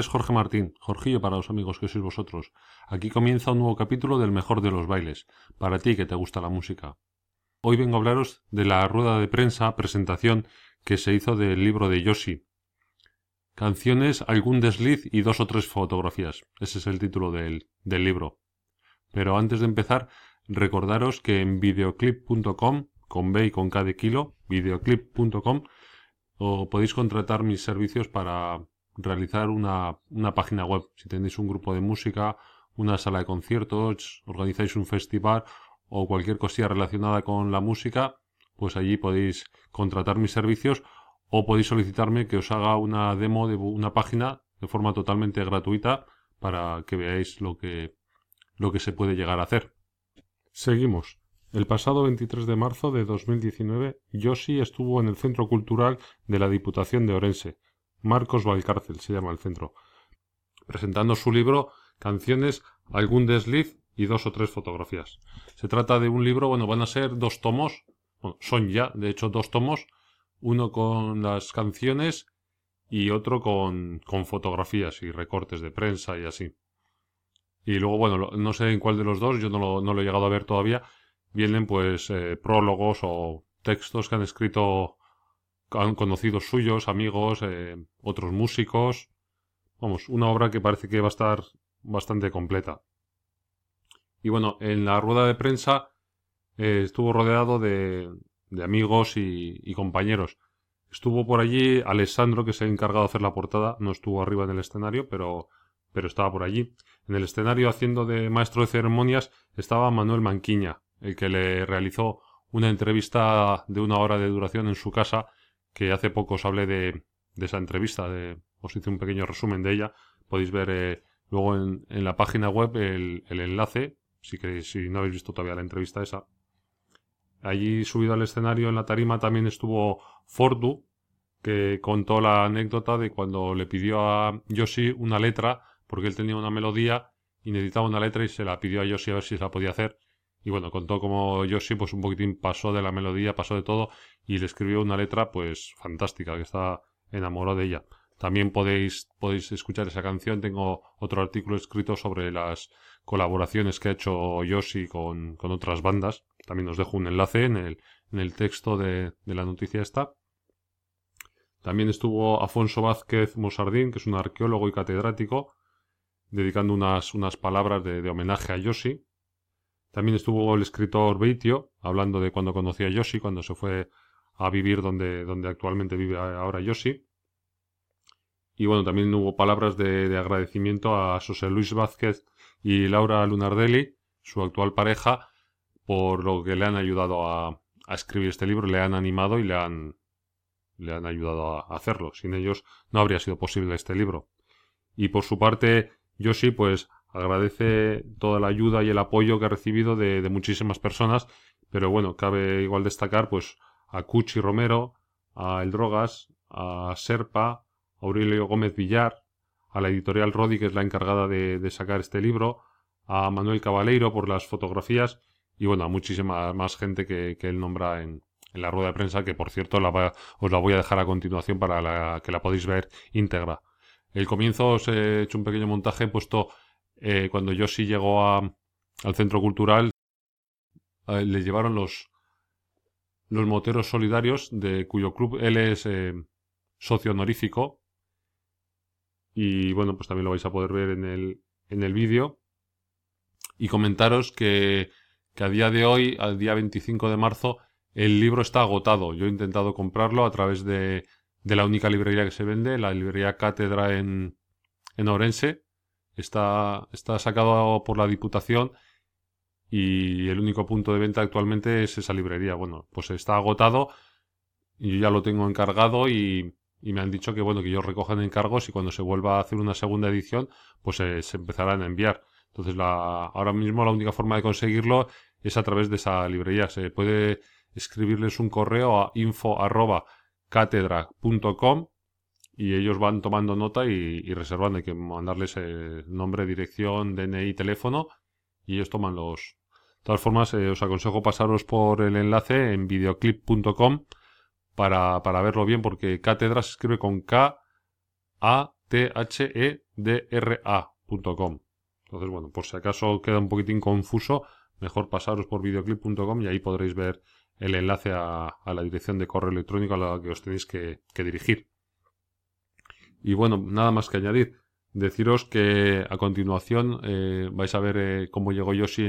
es Jorge Martín, Jorgillo para los amigos que sois vosotros. Aquí comienza un nuevo capítulo del mejor de los bailes, para ti que te gusta la música. Hoy vengo a hablaros de la rueda de prensa, presentación que se hizo del libro de Yoshi. Canciones, algún desliz y dos o tres fotografías. Ese es el título del, del libro. Pero antes de empezar, recordaros que en videoclip.com, con B y con K de kilo, videoclip.com, podéis contratar mis servicios para realizar una, una página web. Si tenéis un grupo de música, una sala de conciertos, organizáis un festival o cualquier cosilla relacionada con la música, pues allí podéis contratar mis servicios o podéis solicitarme que os haga una demo de una página de forma totalmente gratuita para que veáis lo que, lo que se puede llegar a hacer. Seguimos. El pasado 23 de marzo de 2019, Yoshi estuvo en el Centro Cultural de la Diputación de Orense, Marcos Valcárcel se llama el centro, presentando su libro Canciones, algún desliz y dos o tres fotografías. Se trata de un libro, bueno, van a ser dos tomos, bueno, son ya, de hecho, dos tomos, uno con las canciones y otro con, con fotografías y recortes de prensa y así. Y luego, bueno, no sé en cuál de los dos, yo no lo, no lo he llegado a ver todavía, vienen pues eh, prólogos o textos que han escrito conocidos suyos, amigos, eh, otros músicos. Vamos, una obra que parece que va a estar bastante completa. Y bueno, en la rueda de prensa eh, estuvo rodeado de, de amigos y, compañeros. Estuvo por allí Alessandro, que se ha encargado de hacer la portada, no estuvo arriba en el escenario, pero, pero estaba por allí. En el escenario, haciendo de maestro de ceremonias, estaba Manuel Manquiña, el que le realizó una entrevista de una hora de duración en su casa que hace poco os hablé de, esa entrevista, de, os hice un pequeño resumen de ella. Podéis ver eh, luego en, la página web el, enlace, si, si no habéis visto todavía la entrevista esa. Allí subido al escenario en la tarima también estuvo Fordu, que contó la anécdota de cuando le pidió a Yoshi una letra, porque él tenía una melodía y necesitaba una letra y se la pidió a Yoshi a ver si se la podía hacer. Y bueno, contó como Yoshi pues un poquitín pasó de la melodía, pasó de todo y le escribió una letra pues fantástica, que está enamorado de ella. También podéis, podéis escuchar esa canción. Tengo otro artículo escrito sobre las colaboraciones que ha hecho Yoshi con, con otras bandas. También os dejo un enlace en el, en el texto de, de la noticia esta. También estuvo Afonso Vázquez Mosardín, que es un arqueólogo y catedrático, dedicando unas, unas palabras de, de homenaje a Yoshi. También estuvo el escritor Beitio, hablando de cuando conoció a Yoshi, cuando se fue a vivir donde, donde actualmente vive ahora Yoshi. Y bueno, también hubo palabras de, agradecimiento a José Luis Vázquez y Laura Lunardelli, su actual pareja, por lo que le han ayudado a, escribir este libro, le han animado y le han, le han ayudado a hacerlo. Sin ellos no habría sido posible este libro. Y por su parte, Yoshi, pues agradece toda la ayuda y el apoyo que ha recibido de, muchísimas personas, pero bueno, cabe igual destacar pues a Cuchi Romero, a El Drogas, a Serpa, a Aurelio Gómez Villar, a la editorial Rodi, que es la encargada de, sacar este libro, a Manuel Cabaleiro por las fotografías y bueno, a muchísima más gente que, él nombra en, la rueda de prensa, que por cierto la os la voy a dejar a continuación para que la podéis ver íntegra. El comienzo os he hecho un pequeño montaje, he puesto eh, cuando Yoshi llegó a, al centro cultural, le llevaron los, los moteros solidarios, de cuyo club él es eh, socio honorífico. Y bueno, pues también lo vais a poder ver en el, en el vídeo. Y comentaros que, que a día de hoy, al día 25 de marzo, el libro está agotado. Yo he intentado comprarlo a través de, de la única librería que se vende, la librería Cátedra en, en Orense. Está, está sacado por la Diputación y el único punto de venta actualmente es esa librería. Bueno, pues está agotado y yo ya lo tengo encargado y, y me han dicho que bueno, que ellos recogen encargos y cuando se vuelva a hacer una segunda edición, pues se empezarán a enviar. Entonces, la, ahora mismo la única forma de conseguirlo es a través de esa librería. Se puede escribirles un correo a info.catedra.com y ellos van tomando nota y, reservando. Hay que mandarles el nombre, dirección, DNI, teléfono y ellos toman los. De todas formas, eh, os aconsejo pasaros por el enlace en videoclip.com para, para verlo bien, porque cátedra se escribe con K, A, T, H, E, Entonces, bueno, por si acaso queda un poquitín confuso, mejor pasaros por videoclip.com y ahí podréis ver el enlace a, la dirección de correo electrónico a la que os tenéis que, dirigir. Y bueno, nada más que añadir. Deciros que a continuación eh, vais a ver eh, cómo llegó Yoshi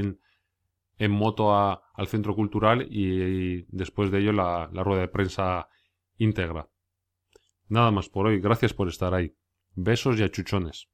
en, moto al centro cultural y, después de ello la, la rueda de prensa íntegra. Nada más por hoy. Gracias por estar ahí. Besos y achuchones.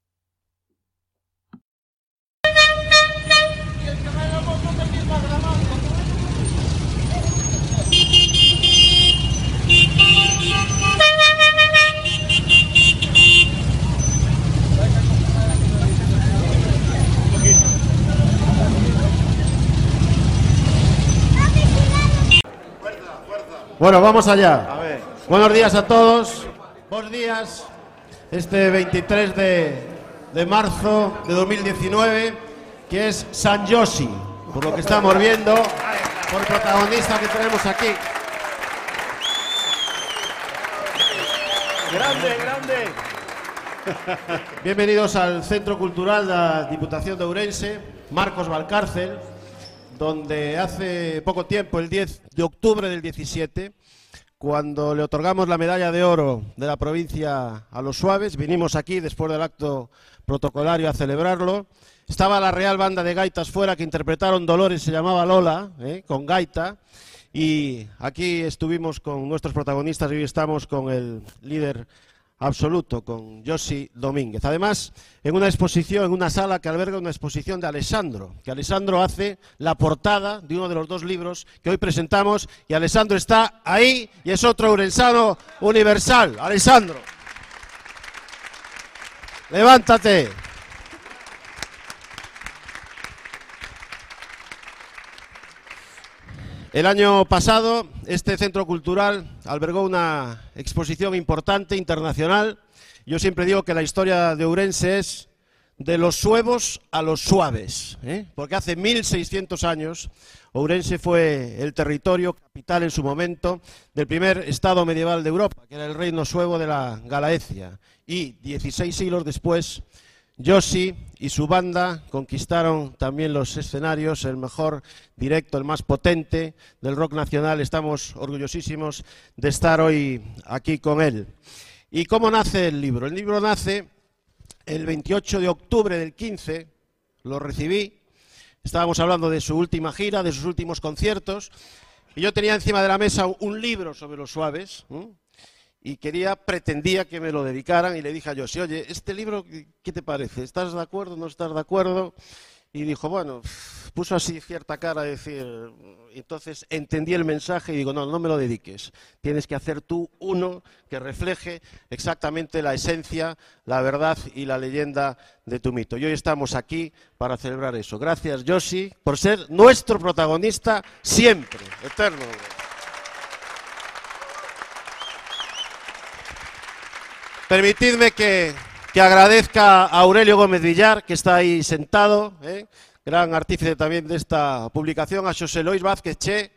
Bueno, vamos allá. Buenos días a todos. Buenos días. Este 23 de, de marzo de 2019, que es San Yoshi, por lo que estamos viendo, por protagonista que tenemos aquí. Grande, grande. Bienvenidos al Centro Cultural de la Diputación de Ourense, Marcos Valcárcel donde hace poco tiempo, el 10 de octubre del 17, cuando le otorgamos la medalla de oro de la provincia a los suaves, vinimos aquí después del acto protocolario a celebrarlo. Estaba la Real Banda de Gaitas fuera que interpretaron Dolores, se llamaba Lola, ¿eh? con gaita. Y aquí estuvimos con nuestros protagonistas y hoy estamos con el líder absoluto con Josi Domínguez. Además, en una exposición, en una sala que alberga una exposición de Alessandro, que Alessandro hace la portada de uno de los dos libros que hoy presentamos y Alessandro está ahí y es otro urensano universal. Alessandro, levántate. El año pasado, este centro cultural albergó una exposición importante internacional. Yo siempre digo que la historia de Ourense es de los suevos a los suaves, ¿eh? porque hace 1600 años Ourense fue el territorio capital en su momento del primer estado medieval de Europa, que era el reino suevo de la Galaecia, y 16 siglos después Yoshi y su banda conquistaron también los escenarios, el mejor directo, el más potente del rock nacional. Estamos orgullosísimos de estar hoy aquí con él. ¿Y cómo nace el libro? El libro nace el 28 de octubre del 15, lo recibí, estábamos hablando de su última gira, de sus últimos conciertos, y yo tenía encima de la mesa un libro sobre los suaves, y quería, pretendía que me lo dedicaran y le dije a Josie, oye, este libro, ¿qué te parece? ¿Estás de acuerdo? ¿No estás de acuerdo? Y dijo, bueno, puso así cierta cara a decir, entonces entendí el mensaje y digo, no, no me lo dediques, tienes que hacer tú uno que refleje exactamente la esencia, la verdad y la leyenda de tu mito. Y hoy estamos aquí para celebrar eso. Gracias, Josie, por ser nuestro protagonista siempre, eterno. Permitidme que, agradezca a Aurelio Gómez Villar, que está ahí sentado, ¿eh? gran artífice también de esta publicación, a José Luis Vázquez Che,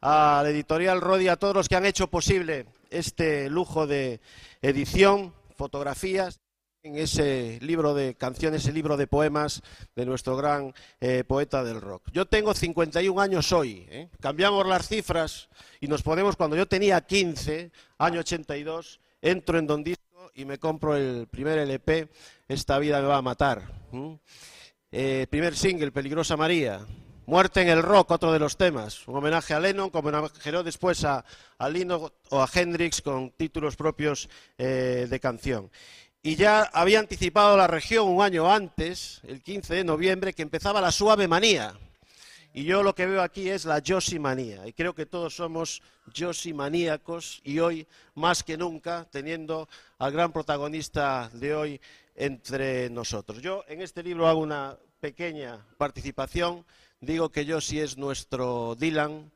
a la editorial Rodi, a todos los que han hecho posible este lujo de edición, fotografías en ese libro de canciones, ese libro de poemas de nuestro gran eh, poeta del rock. Yo tengo 51 años hoy, ¿eh? cambiamos las cifras y nos ponemos cuando yo tenía 15, año 82, entro en Don y me compro el primer LP, Esta vida me va a matar. Eh, primer single, Peligrosa María. Muerte en el rock, otro de los temas. Un homenaje a Lennon, como homenajeó después a, a Lino o a Hendrix con títulos propios eh, de canción. Y ya había anticipado la región un año antes, el 15 de noviembre, que empezaba la suave manía. Y yo lo que veo aquí es la manía Y creo que todos somos maníacos y hoy, más que nunca, teniendo al gran protagonista de hoy entre nosotros. Yo en este libro hago una pequeña participación. Digo que Josi es nuestro Dylan,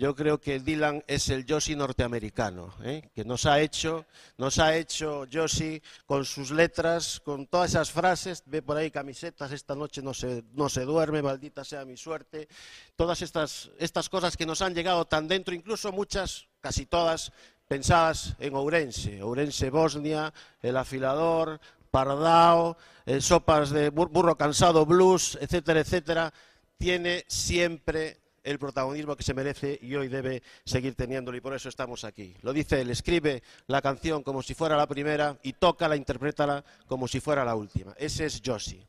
yo creo que Dylan es el Josie norteamericano, ¿eh? que nos ha hecho, nos ha hecho Josie con sus letras, con todas esas frases, ve por ahí camisetas, esta noche no se, no se duerme, maldita sea mi suerte, todas estas, estas cosas que nos han llegado tan dentro, incluso muchas, casi todas, pensadas en Ourense, Ourense Bosnia, el afilador, Pardao, eh, sopas de burro cansado, blues, etcétera, etcétera, tiene siempre el protagonismo que se merece y hoy debe seguir teniéndolo y por eso estamos aquí. Lo dice él, escribe la canción como si fuera la primera y toca la interprétala como si fuera la última. Ese es Josie.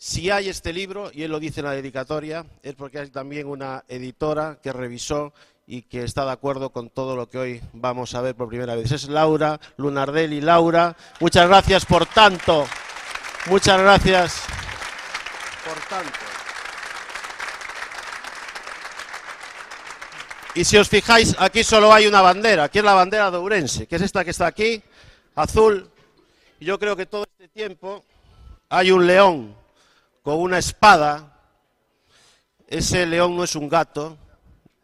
Si hay este libro, y él lo dice en la dedicatoria, es porque hay también una editora que revisó y que está de acuerdo con todo lo que hoy vamos a ver por primera vez. Es Laura Lunardelli. Laura, muchas gracias por tanto. Muchas gracias por tanto. Y si os fijáis, aquí solo hay una bandera. Aquí es la bandera de Ourense, que es esta que está aquí, azul. Y yo creo que todo este tiempo hay un león con una espada. Ese león no es un gato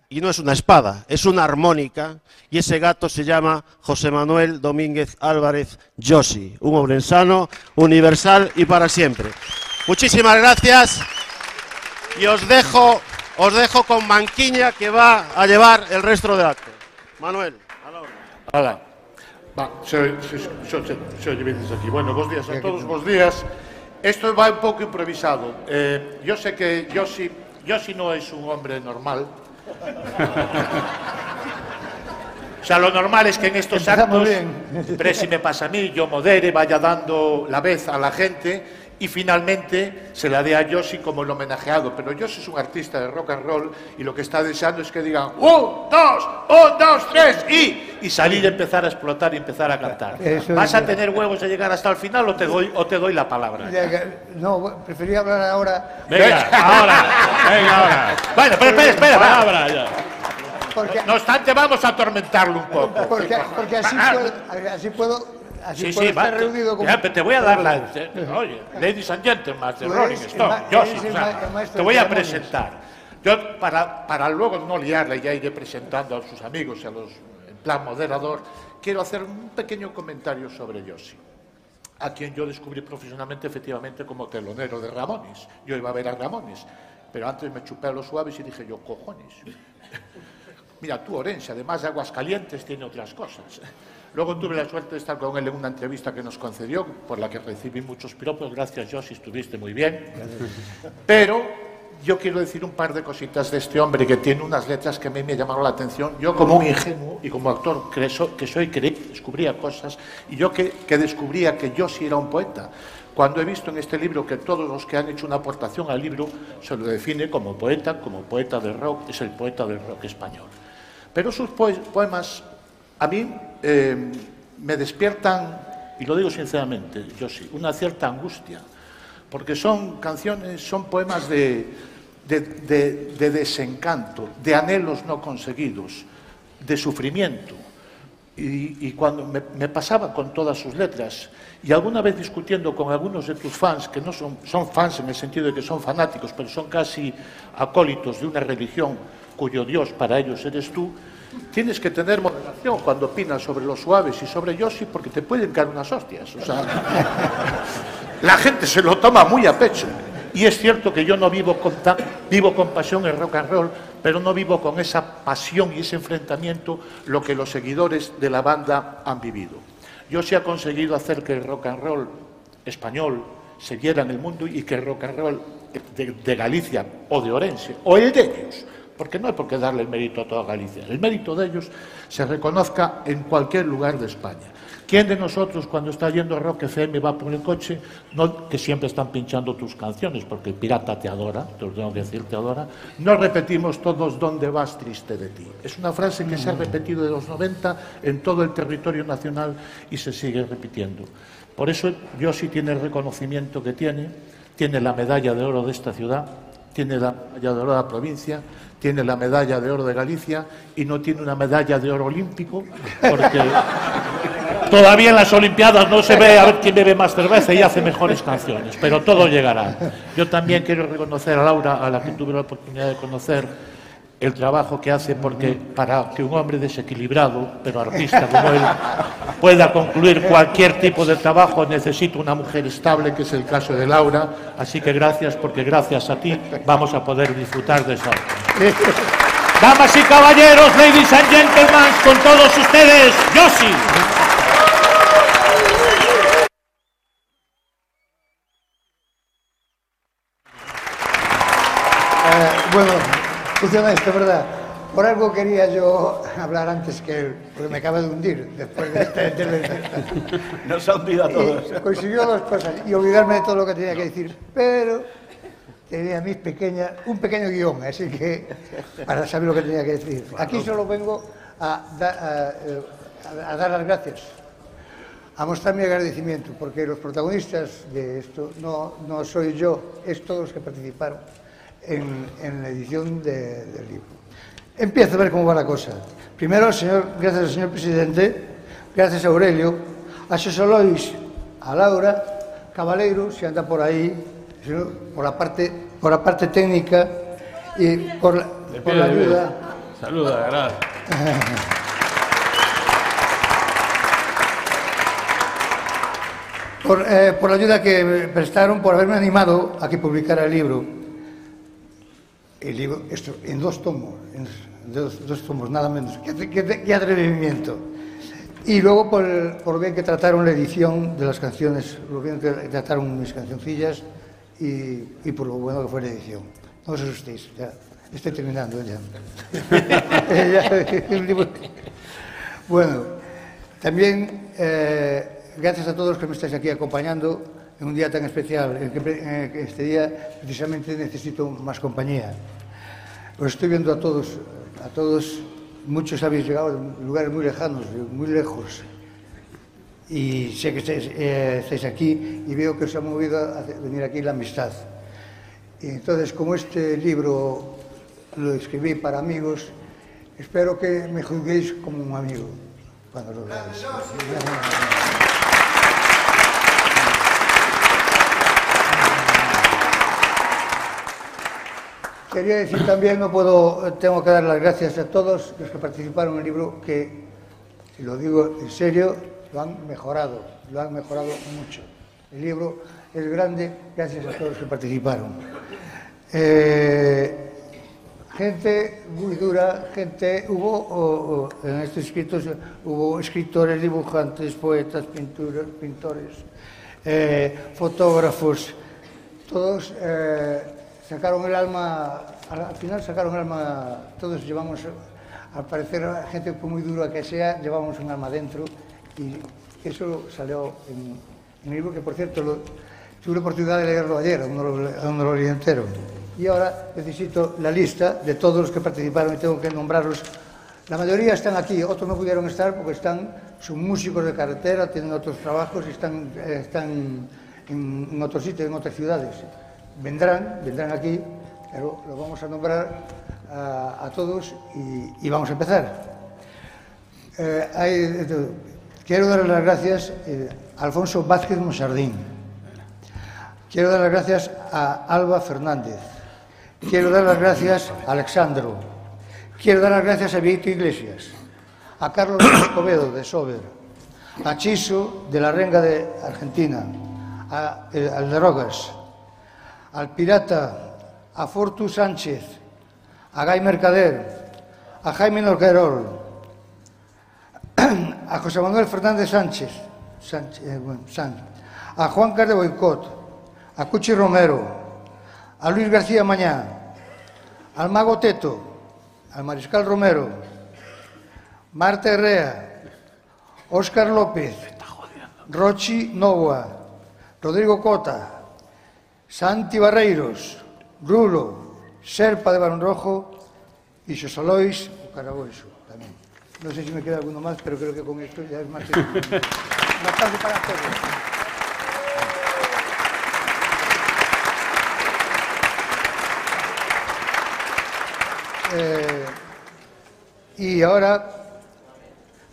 y no es una espada, es una armónica. Y ese gato se llama José Manuel Domínguez Álvarez Josi, un obrensano universal y para siempre. Muchísimas gracias y os dejo os dejo con Manquiña que va a llevar el resto del acto. Manuel, a la hora. Hola. Va, se, se, se, se oye bien desde aquí. Bueno, buenos días a todos, buenos días. Esto va un poco improvisado. Eh, yo sé que Yoshi, Yoshi no es un hombre normal. O sea, lo normal es que en estos actos, Presi me pasa a mí, yo modere, vaya dando la vez a la gente y finalmente se la dé a Yoshi como el homenajeado. Pero Yoshi es un artista de rock and roll y lo que está deseando es que digan un, dos, un, dos, tres y y salir y empezar a explotar y empezar a cantar. Eso ¿Vas a tener huevos de llegar hasta el final o te doy o te doy la palabra? No, prefería hablar ahora. Venga, ahora. Venga, ahora. Bueno, pero espera, espera. Palabra ya. Porque, no obstante, vamos a atormentarlo un poco. Porque, porque así, puedo, así puedo Sí, sí, va, reunido como... ya, te voy a dar la... Oye, Ladies and Gentlemen de Rolling Stone. Yo sí, o sea, te voy a presentar. Yo, para, para luego no liarle, ya iré presentando a sus amigos y a los, en plan moderador, quiero hacer un pequeño comentario sobre Yossi, a quien yo descubrí profesionalmente, efectivamente, como telonero de Ramones. Yo iba a ver a Ramones, pero antes me chupé a los suaves y dije yo, cojones. Mira, tú, Orense, además de Aguascalientes, tiene otras cosas. Luego tuve la suerte de estar con él en una entrevista que nos concedió, por la que recibí muchos piropos. Gracias, Josi, estuviste muy bien. Pero yo quiero decir un par de cositas de este hombre que tiene unas letras que a mí me llamaron la atención. Yo como un ingenuo y como actor que, soy, que descubría cosas, y yo que, que descubría que Josi era un poeta. Cuando he visto en este libro que todos los que han hecho una aportación al libro se lo define como poeta, como poeta del rock, es el poeta del rock español. Pero sus poemas A mí eh, me despiertan, y lo digo sinceramente, yo sí, una cierta angustia, porque son canciones, son poemas de, de, de, de desencanto, de anhelos no conseguidos, de sufrimiento. Y, y, cuando me, me, pasaba con todas sus letras y alguna vez discutiendo con algunos de tus fans que no son, son fans en el sentido de que son fanáticos pero son casi acólitos de una religión cuyo Dios para ellos eres tú tienes que tener moderación cuando opinas sobre los suaves y sobre Yoshi porque te pueden caer unas hostias. O sea, la gente se lo toma muy a pecho. Y es cierto que yo no vivo con, vivo con pasión el rock and roll, pero no vivo con esa pasión y ese enfrentamiento lo que los seguidores de la banda han vivido. Yoshi ha conseguido hacer que el rock and roll español se viera en el mundo y que el rock and roll de, de Galicia o de Orense o el de ellos porque no hay por qué darle el mérito a toda Galicia. El mérito de ellos se reconozca en cualquier lugar de España. ¿Quién de nosotros cuando está yendo a Rock FM va por el coche, no, que siempre están pinchando tus canciones, porque el pirata te adora, te lo tengo que decir, te adora, no repetimos todos ¿dónde vas triste de ti? Es una frase que se ha repetido de los 90 en todo el territorio nacional y se sigue repitiendo. Por eso yo sí tiene el reconocimiento que tiene, tiene la medalla de oro de esta ciudad, tiene la medalla de oro de la provincia, tiene la medalla de oro de Galicia y no tiene una medalla de oro olímpico, porque todavía en las Olimpiadas no se ve a ver quién bebe más cerveza y hace mejores canciones, pero todo llegará. Yo también quiero reconocer a Laura, a la que tuve la oportunidad de conocer, el trabajo que hace porque para que un hombre desequilibrado, pero artista como él, pueda concluir cualquier tipo de trabajo necesita una mujer estable, que es el caso de Laura. Así que gracias, porque gracias a ti vamos a poder disfrutar de eso. Damas y caballeros, ladies and gentlemen, con todos ustedes, Yoshi. Eh, bueno, funciona esto, ¿verdad? Por algo quería yo hablar antes que él, porque me acaba de hundir después de esta intervención. Nos ha hundido a todos. Y consiguió dos cosas y olvidarme de todo lo que tenía que decir, pero tenía mis pequeña, un pequeño guion, así que para saber lo que tenía que decir. Aquí solo vengo a, da- a, eh, a dar las gracias, a mostrar mi agradecimiento, porque los protagonistas de esto no, no soy yo, es todos los que participaron en, en la edición de, del libro. Empiezo a ver cómo va la cosa. Primero, señor, gracias al señor presidente, gracias a Aurelio, a José Lois, a Laura, Cabaleiro, se si anda por ahí, por la parte, por la parte técnica y por la, por la ayuda. Saluda, gracias. Por, eh, por, la ayuda que me prestaron, por haberme animado a que publicara el libro. El libro, esto, en dos tomos, en dos, tomos, nada menos. Qué, atrevimiento. Y luego por, el- por bien que trataron la edición de las canciones, lo bien que trataron mis cancioncillas y, y por lo bueno que fue la edición. No os asustéis, ya estoy terminando ya. Bueno, también eh, gracias a todos los que me estáis aquí acompañando en un día tan especial, en que, este día precisamente necesito más compañía. Os estoy viendo a todos, a todos, muchos habéis llegado de lugares muy lejanos, muy lejos, y sé que estáis, eh, estáis aquí y veo que os ha movido a venir aquí la amistad. Y entonces, como este libro lo escribí para amigos, espero que me juzguéis como un amigo cuando lo leáis. Quería decir también, no puedo, tengo que dar las gracias a todos los que participaron en el libro, que, si lo digo en serio, lo han mejorado, lo han mejorado mucho. El libro es grande gracias a todos los que participaron. Eh, gente muy dura, gente, hubo en estos escritos, hubo escritores, dibujantes, poetas, pinturas, pintores, eh, fotógrafos, todos eh, sacaron el alma, al al final sacaron el alma, todos llevamos, al parecer, gente muy dura que sea, llevamos un alma dentro y eso salió en, el libro que, por cierto, tuve la oportunidad de leerlo ayer, aún no lo leí entero. Y ahora necesito la lista de todos los que participaron y tengo que nombrarlos. La mayoría están aquí, otros no pudieron estar porque están, son músicos de carretera, tienen otros trabajos y están, eh, están en, en otros sitios, en otras ciudades. Vendrán, vendrán aquí, pero los vamos a nombrar a, todos y, vamos a empezar. Eh, quiero dar las gracias eh, a Alfonso Vázquez Monsardín. Quiero dar las gracias a Alba Fernández. Quiero dar las gracias a Alexandro. Quiero dar las gracias a Víctor Iglesias. A Carlos Escobedo, de Sober. A Chiso, de la Renga de Argentina. A, eh, al de Rogas. al pirata, a Fortu Sánchez, a Gai Mercader, a Jaime Norquerol, a José Manuel Fernández Sánchez, Sánchez, eh, bueno, Sánchez a Juan Carlos Boicot, a Cuchi Romero, a Luis García Mañá, al Mago Teto, al Mariscal Romero, Marta Herrea, Óscar López, Rochi Novoa, Rodrigo Cota, Santi Barreiros, Rulo, Serpa de Barón Rojo y Xosalois o Caraboiso también. No sé si me queda alguno más, pero creo que con esto ya es más que... Aplauso para todos. Eh, y ahora,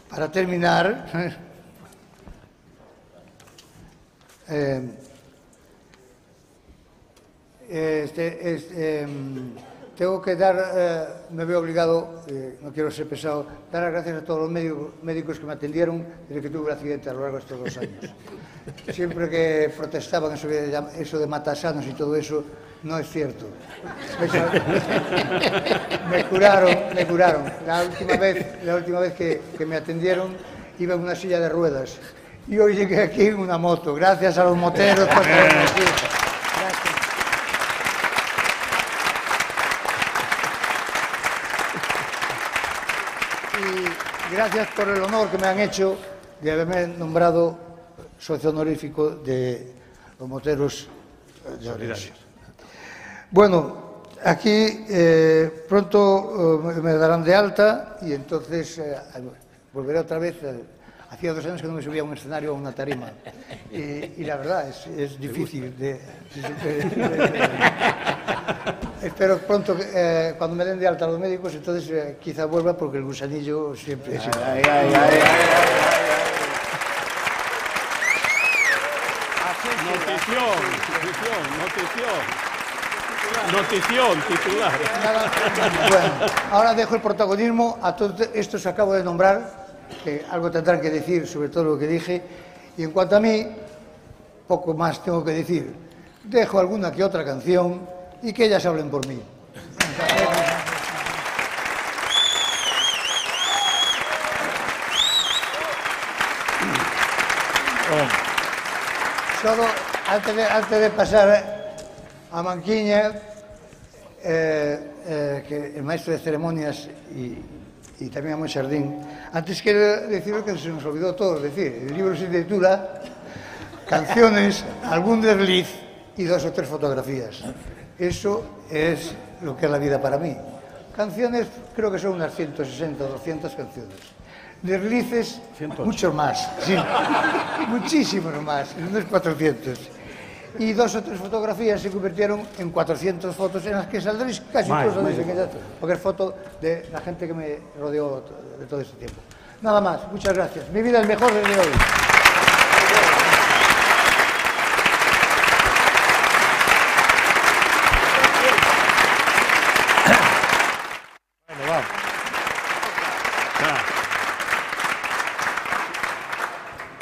para terminar, eh, este, este, em, tengo que dar, eh, me veo obligado, eh, no quiero ser pesado, dar las gracias a todos los médicos, médicos que me atendieron desde que tuve el accidente a lo largo de estos dos años. Siempre que protestaban eso de, llam- eso de matasanos y todo eso, no es cierto. me curaron, me curaron. La última vez, la última vez que, que me atendieron iba en una silla de ruedas y hoy llegué aquí en una moto. Gracias a los moteros por aquí. Gracias. Gracias por el honor que me han hecho de haberme nombrado socio honorífico de los moteros eh, de Orense. Bueno, aquí eh, pronto eh, me darán de alta y entonces eh, volveré otra vez. Eh, hacía dos años que no me subía a un escenario o a una tarima. Y, y la verdad es, es difícil de, de, de, de Espero pronto, eh, cuando me den de alta los médicos, entonces eh, quizá vuelva porque el gusanillo siempre... siempre- Notición, notición, notición. Notición titular. Bueno, ahora dejo el protagonismo a todos estos que acabo de nombrar, que algo tendrán que decir sobre todo lo que dije, y en cuanto a mí, poco más tengo que decir. Dejo alguna que otra canción y que ellas hablen por mí. Solo antes de, antes de pasar a Manquiña, eh, eh, que el maestro de ceremonias y, y tamén a Monchardín, antes quero decir que se nos olvidou todo, es decir, el libro se titula Canciones, algún desliz y dos o tres fotografías. Eso es lo que es la vida para mí. Canciones, creo que son unas 160 o 200 canciones. Deslices, muchos más, sí, muchísimos más, unos 400. Y dos o tres fotografías se convirtieron en 400 fotos en las que saldréis casi todos vaya. de porque es foto de la gente que me rodeó de todo este tiempo. Nada más, muchas gracias. Mi vida es mejor desde hoy.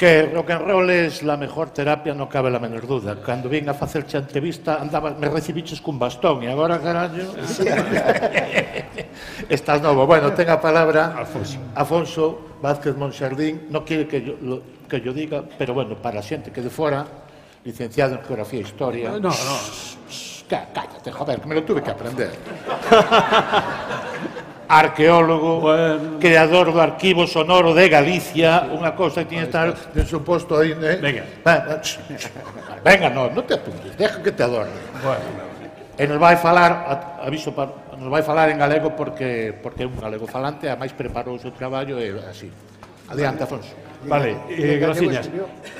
Que rock and roll es la mejor terapia, no cabe la menor duda. Cando vin a facerche a entrevista, andaba, me recibiches cun bastón e agora, carallo... Estás novo. Bueno, ten a palabra Alfonso. Afonso Vázquez Monxardín. No quiere que yo, lo, que yo diga, pero bueno, para a xente que de fora, licenciado en Geografía e Historia... No, no. Cá- Cállate, joder, que me lo tuve que aprender. arqueólogo, bueno. creador do Arquivo Sonoro de Galicia, sí. unha cosa que tiña que estar en su posto aí, eh? Venga. Venga, no, non te apuntes, deja que te adorne. Bueno. E nos vai falar, aviso para, nos vai falar en galego porque porque é un galego falante, máis preparou o seu traballo e así. Adiante, Afonso. Vale, eh, graciñas.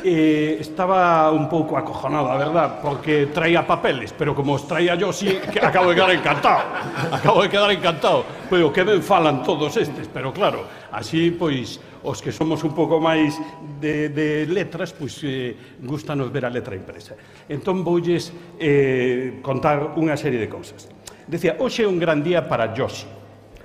Eh, estaba un pouco acojonado, a verdad, porque traía papeles, pero como os traía yo, sí, que acabo de quedar encantado. Acabo de quedar encantado. Pero que ben falan todos estes, pero claro, así, pois, os que somos un pouco máis de, de letras, pois, eh, gustanos ver a letra impresa. Entón, voulles eh, contar unha serie de cousas. Decía, hoxe é un gran día para Yoshi.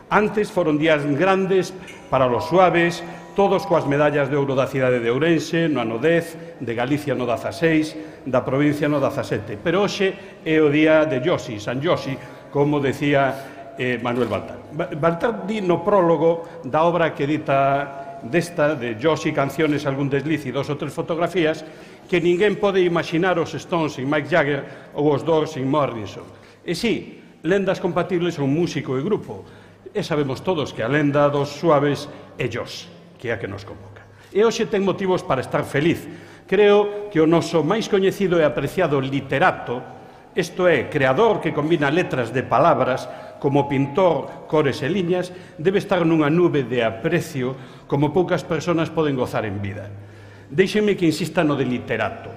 Antes foron días grandes para los suaves, todos coas medallas de ouro da cidade de Ourense, no ano 10, de Galicia no 16, da provincia no 17. Pero hoxe é o día de Yosi, San Yosi, como decía eh, Manuel Baltar. Baltar di no prólogo da obra que edita desta, de Yosi, Canciones, algún desliz e dos ou tres fotografías, que ninguén pode imaginar os Stones sin Mike Jagger ou os Doors sin Morrison. E sí, lendas compatibles son músico e grupo, e sabemos todos que a lenda dos suaves é Josh que é a que nos convoca. E hoxe ten motivos para estar feliz. Creo que o noso máis coñecido e apreciado literato, isto é, creador que combina letras de palabras, como pintor, cores e liñas, debe estar nunha nube de aprecio como poucas persoas poden gozar en vida. Deixenme que insista no de literato.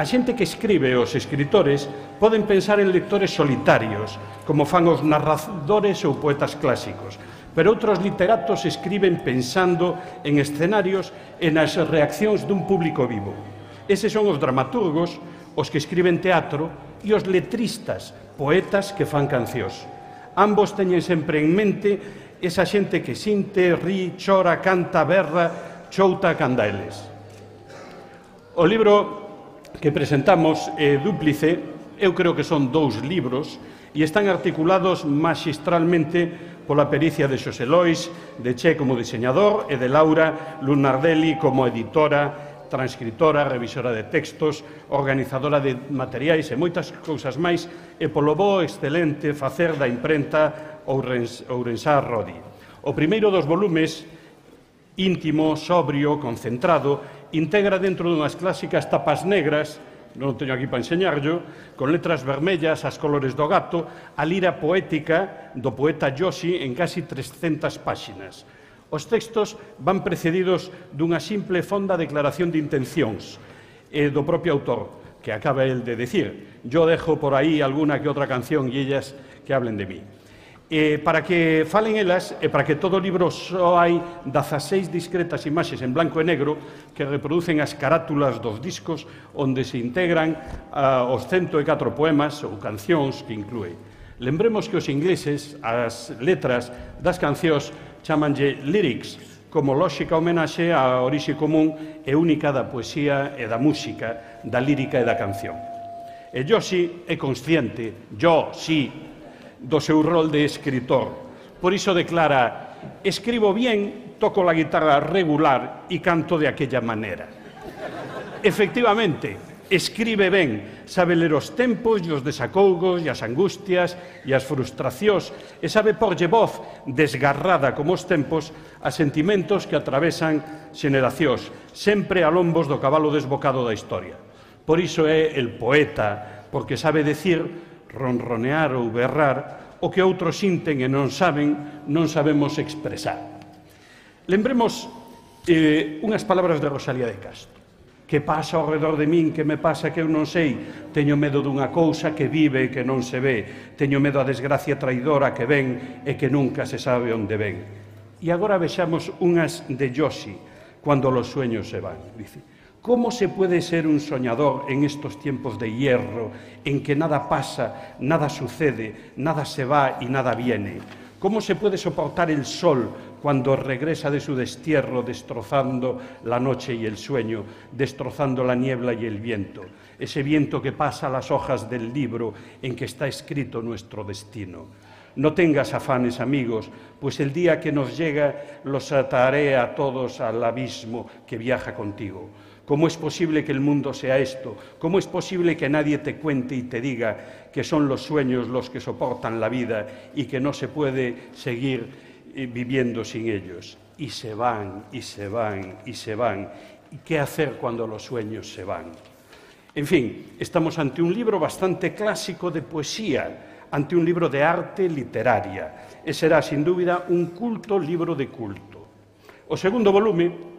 A xente que escribe os escritores poden pensar en lectores solitarios, como fan os narradores ou poetas clásicos, pero outros literatos escriben pensando en escenarios e nas reaccións dun público vivo. Eses son os dramaturgos, os que escriben teatro e os letristas, poetas que fan cancións. Ambos teñen sempre en mente esa xente que sinte, ri, chora, canta, berra, chouta canda eles. O libro que presentamos é Dúplice, eu creo que son dous libros, e están articulados magistralmente pola pericia de Xosé Lois, de Che como diseñador e de Laura Lunardelli como editora, transcritora, revisora de textos, organizadora de materiais e moitas cousas máis e polo bo excelente facer da imprenta Ourensá Rodi. O primeiro dos volumes íntimo, sobrio, concentrado, integra dentro dunhas clásicas tapas negras non teño aquí para enseñarllo, con letras vermellas, as colores do gato, a lira poética do poeta Yoshi en casi 300 páxinas. Os textos van precedidos dunha simple fonda declaración de intencións e do propio autor, que acaba el de decir, yo dejo por aí alguna que outra canción e ellas que hablen de mí. Eh, para que falen elas e eh, para que todo o libro só hai 16 discretas imaxes en blanco e negro que reproducen as carátulas dos discos onde se integran ah, os 104 poemas ou cancións que inclúe. Lembremos que os ingleses as letras das cancións chamanlle lyrics como lóxica homenaxe á orixe común e única da poesía e da música, da lírica e da canción. E Yoshi é consciente, yo, sí, do seu rol de escritor. Por iso declara, escribo bien, toco la guitarra regular e canto de aquella manera. Efectivamente, escribe ben, sabe ler os tempos e os desacougos e as angustias e as frustracións e sabe porlle voz desgarrada como os tempos a sentimentos que atravesan xeneracións, sempre a lombos do cabalo desbocado da historia. Por iso é el poeta, porque sabe decir ronronear ou berrar o que outros sinten e non saben, non sabemos expresar. Lembremos eh, unhas palabras de Rosalía de Castro. Que pasa ao redor de min, que me pasa que eu non sei. Teño medo dunha cousa que vive e que non se ve. Teño medo a desgracia traidora que ven e que nunca se sabe onde ven. E agora vexamos unhas de Yoshi, cando los sueños se van. Dice, ¿Cómo se puede ser un soñador en estos tiempos de hierro, en que nada pasa, nada sucede, nada se va y nada viene? ¿Cómo se puede soportar el sol cuando regresa de su destierro destrozando la noche y el sueño, destrozando la niebla y el viento? Ese viento que pasa las hojas del libro en que está escrito nuestro destino. No tengas afanes, amigos, pues el día que nos llega los ataré a todos al abismo que viaja contigo. ¿Cómo es posible que el mundo sea esto? ¿Cómo es posible que nadie te cuente y te diga que son los sueños los que soportan la vida y que no se puede seguir eh, viviendo sin ellos? Y se van, y se van, y se van. ¿Y qué hacer cuando los sueños se van? En fin, estamos ante un libro bastante clásico de poesía, ante un libro de arte literaria. Será, sin dúbida, un culto libro de culto. O segundo volume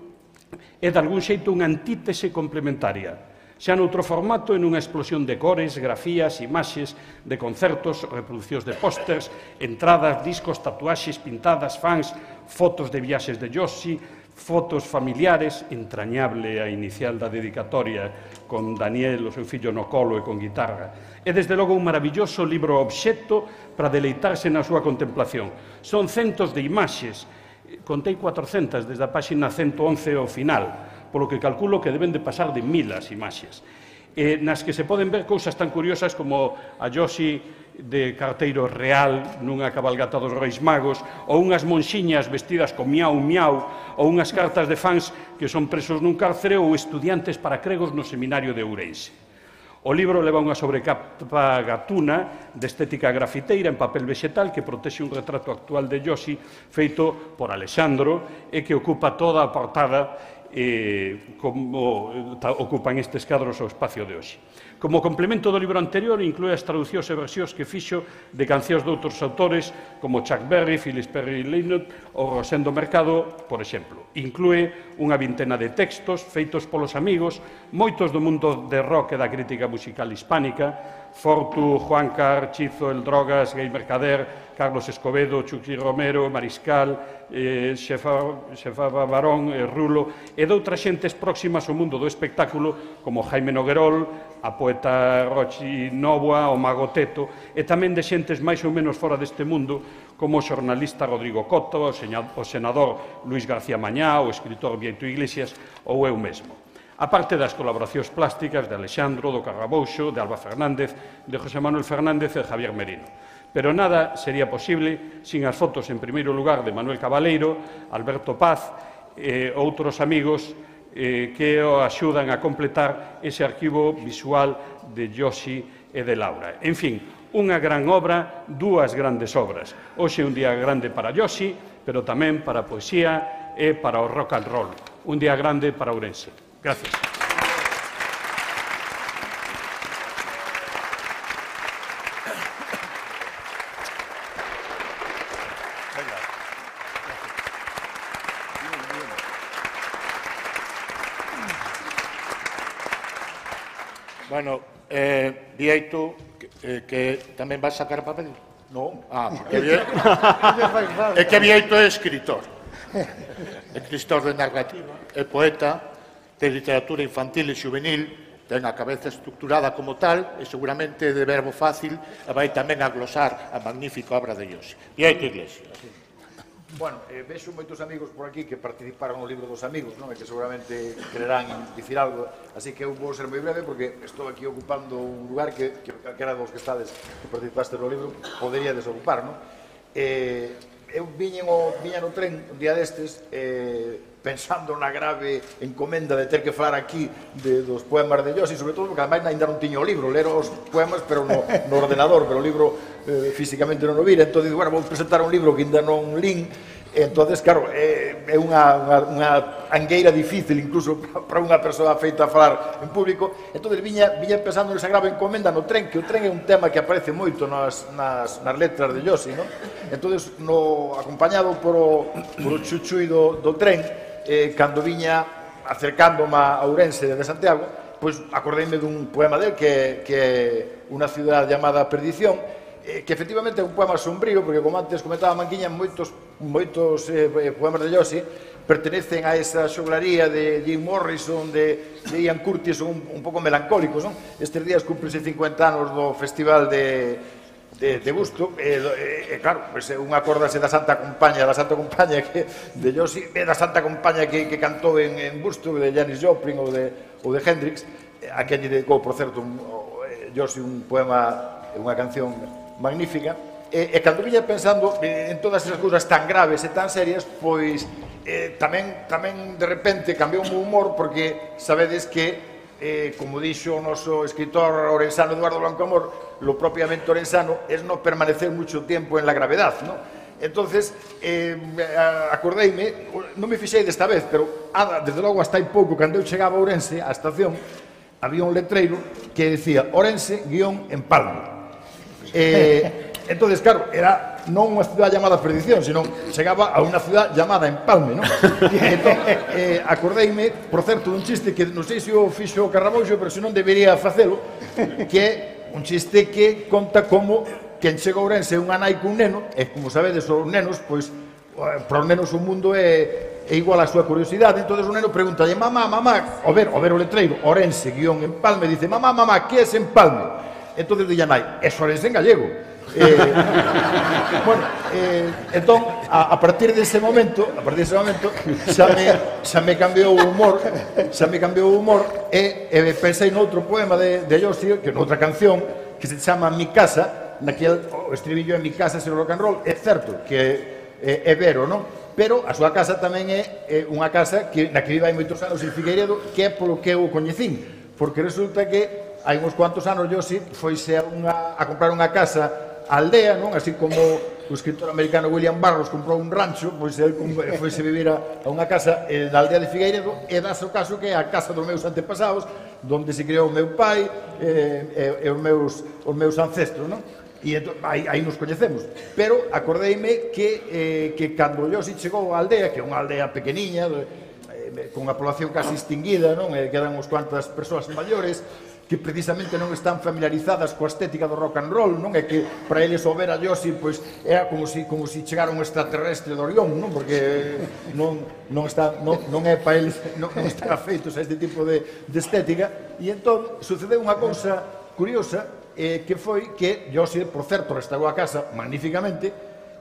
é de algún xeito unha antítese complementaria xa noutro formato e nunha explosión de cores, grafías, imaxes, de concertos, reproduccións de pósters, entradas, discos, tatuaxes, pintadas, fans, fotos de viaxes de Yoshi, fotos familiares, entrañable a inicial da dedicatoria con Daniel, o seu fillo no colo e con guitarra. É desde logo un maravilloso libro obxecto para deleitarse na súa contemplación. Son centos de imaxes, contei 400 desde a páxina 111 ao final, polo que calculo que deben de pasar de mil as imaxes, eh, nas que se poden ver cousas tan curiosas como a Yoshi de carteiro real nunha cabalgata dos Reis Magos, ou unhas monxiñas vestidas con miau miau, ou unhas cartas de fans que son presos nun cárcere ou estudiantes para cregos no seminario de Ourense. O libro leva unha sobrecapa gatuna de estética grafiteira en papel vexetal que protexe un retrato actual de Yoshi feito por Alexandro e que ocupa toda a portada eh, como ta, ocupan estes cadros o espacio de hoxe. Como complemento do libro anterior, inclúe as traducións e versións que fixo de cancións de outros autores como Chuck Berry, Phyllis Perry Lynott ou Rosendo Mercado, por exemplo. Inclúe unha vintena de textos feitos polos amigos, moitos do mundo de rock e da crítica musical hispánica, Fortu, Juan Car, Chizo, El Drogas, Gay Mercader, Carlos Escobedo, Chucky Romero, Mariscal, eh, Xefa, Xefa Barón, eh, Rulo e doutras xentes próximas ao mundo do espectáculo como Jaime Noguerol, a poeta Rochi Novoa, o Mago Teto e tamén de xentes máis ou menos fora deste mundo como o xornalista Rodrigo Coto, o senador Luis García Mañá, o escritor Bieito Iglesias ou eu mesmo. A parte das colaboracións plásticas de Alexandro, do Carrabouxo, de Alba Fernández, de José Manuel Fernández e Javier Merino. Pero nada sería posible sin as fotos, en primeiro lugar, de Manuel Cabaleiro, Alberto Paz e outros amigos eh, que o axudan a completar ese arquivo visual de Yoshi e de Laura. En fin, unha gran obra, dúas grandes obras. Hoxe un día grande para Yoshi, pero tamén para a poesía e para o rock and roll. Un día grande para Ourense. Gracias. Bueno, eh, di que, eh, que, que tamén vas sacar papel? Non. Ah, que bien. é que Vieito é escritor. É escritor de narrativa, é poeta, de literatura infantil e juvenil, ten a cabeza estructurada como tal e seguramente de verbo fácil vai tamén a glosar a magnífica obra de Iose. E aí, que iglesia. Bueno, eh, vexo moitos amigos por aquí que participaron no libro dos amigos, non? E que seguramente quererán dicir algo. Así que eu vou ser moi breve porque estou aquí ocupando un lugar que, que calquera dos que estades que participaste no libro podería desocupar, non? Eh, eu viñen o, viña no tren un día destes eh, pensando na grave encomenda de ter que falar aquí de, dos poemas de Jós e sobre todo porque ademais ainda non tiño o libro. Ler os poemas pero no, no ordenador pero o libro eh, físicamente non o vira entón digo, bueno, vou presentar un libro que ainda non lin entonces claro, é, é unha, unha, unha angueira difícil incluso para unha persoa feita a falar en público. Entonces viña, viña pensando nesa grave encomenda no tren, que o tren é un tema que aparece moito nas, nas, nas letras de Yossi, non? Entonces, no, acompañado por o, por o chuchui do, do tren, eh, cando viña acercándome a Ourense de Santiago, pois acordeime dun poema del que, que é unha cidade chamada Perdición, eh, que efectivamente é un poema sombrío, porque como antes comentaba Manquiña, moitos, moitos eh, eh poemas de Yossi pertenecen a esa xoglaría de Jim Morrison, de, de Ian Curtis, un, un pouco melancólicos, non? Estes días cúmplense 50 anos do festival de, de, de gusto e, e claro, pues, un acordase da Santa Compaña, da Santa Compaña que de Josi, e da Santa Compaña que, que cantou en, en Busto de Janis Joplin ou de, ou de Hendrix a quen lle dedicou, por certo, un, Josi eh, un poema, unha canción magnífica, e, e cando viña pensando eh, en todas esas cousas tan graves e tan serias, pois eh, tamén, tamén de repente cambiou o humor porque sabedes que eh, como dixo o noso escritor orensano Eduardo Blancamor, lo propiamente orensano es no permanecer mucho tiempo en la gravedad, ¿no? Entonces, eh, acordeime, non me fixei desta vez, pero ah, desde logo hasta hai pouco, cando eu chegaba a Ourense, á estación, había un letreiro que decía Orense guión empalme. Eh, entonces, claro, era non unha cidade llamada Perdición, sino chegaba a unha cidade llamada Empalme, non? E entón, eh, acordeime, por certo, un chiste que non sei se o fixo o Carramoxo, pero se non debería facelo, que é un chiste que conta como quen chega a Ourense é unha nai cun neno, e como sabedes, os nenos, pois, eh, para os nenos o mundo é, é igual á súa curiosidade, entón o neno pregunta, mamá, mamá, o ver, o ver o letreiro, Orense, guión, Empalme, dice, mamá, mamá, que é ese Empalme? Entonces dixan nai, é sorense en gallego. Eh, bueno, eh, entón, a, a partir dese momento, a partir dese momento, xa me, xa me cambiou o humor, xa me cambiou o humor, eh, eh, e, e pensei noutro poema de, de Yossi, que noutra canción, que se chama Mi Casa, naquel o estribillo é Mi Casa ser rock and roll, é certo que eh, é, é vero, non? pero a súa casa tamén é, é unha casa que, na que vive hai moitos anos en Figueiredo, que é polo que eu o coñecín, porque resulta que hai uns cuantos anos Josip foise a, unha, a comprar unha casa aldea, non? Así como o escritor americano William Barros comprou un rancho, pois el foise vivir a, a unha casa eh, da aldea de Figueiredo e das o caso que é a casa dos meus antepasados, onde se criou o meu pai eh, e, e os meus os meus ancestros, non? E entón, aí, aí nos coñecemos. Pero acordeime que eh, que cando si chegou á aldea, que é unha aldea pequeniña, eh, con a población casi extinguida, non? E quedan uns cuantas persoas maiores, que precisamente non están familiarizadas coa estética do rock and roll, non é que para eles o ver a Yossi pois era como si como si chegara un extraterrestre de Orión, non? Porque non non está non, non é para eles non, non están afeitos a este tipo de, de estética e entón sucedeu unha cousa curiosa eh, que foi que Yossi, por certo, restaurou a casa magníficamente,